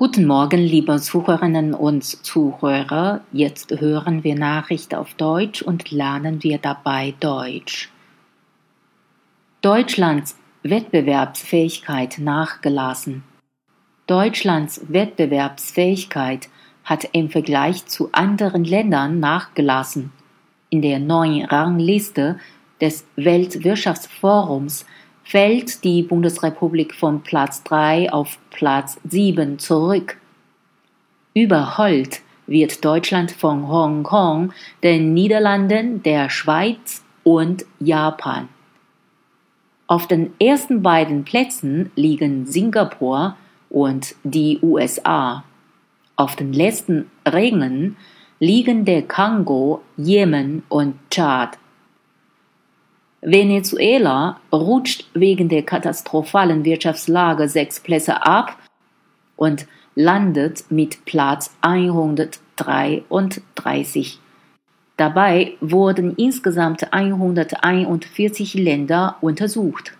Guten Morgen, liebe Zuhörerinnen und Zuhörer. Jetzt hören wir Nachrichten auf Deutsch und lernen wir dabei Deutsch. Deutschlands Wettbewerbsfähigkeit nachgelassen. Deutschlands Wettbewerbsfähigkeit hat im Vergleich zu anderen Ländern nachgelassen. In der neuen Rangliste des Weltwirtschaftsforums fällt die Bundesrepublik von Platz 3 auf Platz 7 zurück. Überholt wird Deutschland von Hongkong, den Niederlanden, der Schweiz und Japan. Auf den ersten beiden Plätzen liegen Singapur und die USA. Auf den letzten Rängen liegen der Kongo, Jemen und Tschad. Venezuela rutscht wegen der katastrophalen Wirtschaftslage sechs Plätze ab und landet mit Platz 133. Dabei wurden insgesamt 141 Länder untersucht.